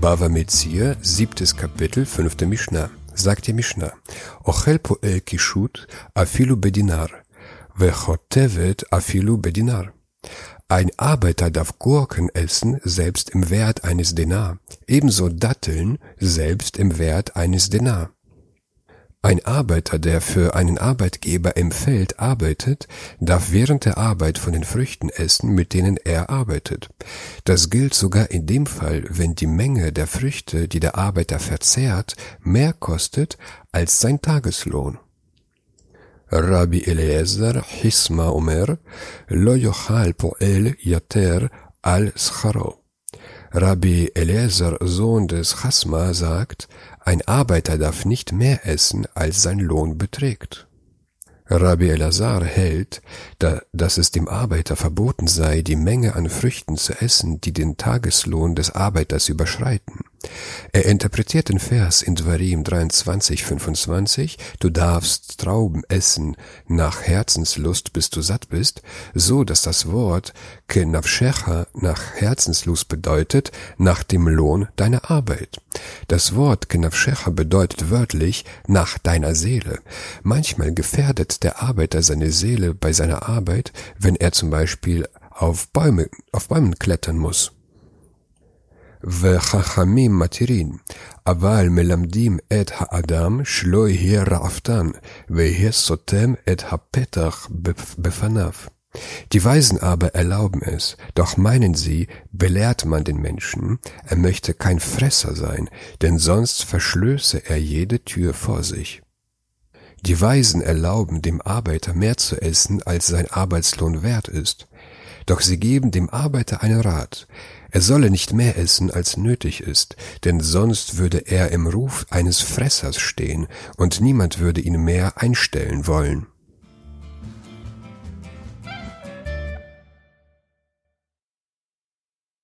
Bava Metzia, siebtes Kapitel, fünfte Mishnah. Sagt die Mishnah, Ochel poel kishut afilu bedinar, vechotevet afilu bedinar. Ein Arbeiter darf Gurken essen, selbst im Wert eines Denar, ebenso Datteln, selbst im Wert eines Denar. Ein Arbeiter, der für einen Arbeitgeber im Feld arbeitet, darf während der Arbeit von den Früchten essen, mit denen er arbeitet. Das gilt sogar in dem Fall, wenn die Menge der Früchte, die der Arbeiter verzehrt, mehr kostet als sein Tageslohn. Rabbi Eliezer Hisma Omer, lo yochal poel yater al scharo. Rabbi Eliezer, Sohn des Chasma, sagt, ein Arbeiter darf nicht mehr essen, als sein Lohn beträgt. Rabbi Elazar hält, da, dass es dem Arbeiter verboten sei, die Menge an Früchten zu essen, die den Tageslohn des Arbeiters überschreiten. Er interpretiert den Vers in Dvarim 23, 25, du darfst Trauben essen nach Herzenslust, bis du satt bist, so dass das Wort kenavshecha nach Herzenslust bedeutet, nach dem Lohn deiner Arbeit. Das Wort kenavshecha bedeutet wörtlich nach deiner Seele. Manchmal gefährdet der Arbeiter seine Seele bei seiner Arbeit, wenn er zum Beispiel auf Bäume, auf Bäumen klettern muss. וחכמים מתירים, אבל מלמדים את האדם שלא יהיה רעבתן, ויהיה סותם את הפתח בפניו. Die Weisen aber erlauben es, doch meinen sie, belehrt man den Menschen, er möchte kein Fresser sein, denn sonst verschlöße er jede Tür vor sich. Die Weisen erlauben dem Arbeiter mehr zu essen, als sein Arbeitslohn wert ist. doch sie geben dem Arbeiter einen Rat. Er solle nicht mehr essen, als nötig ist, denn sonst würde er im Ruf eines Fressers stehen, und niemand würde ihn mehr einstellen wollen.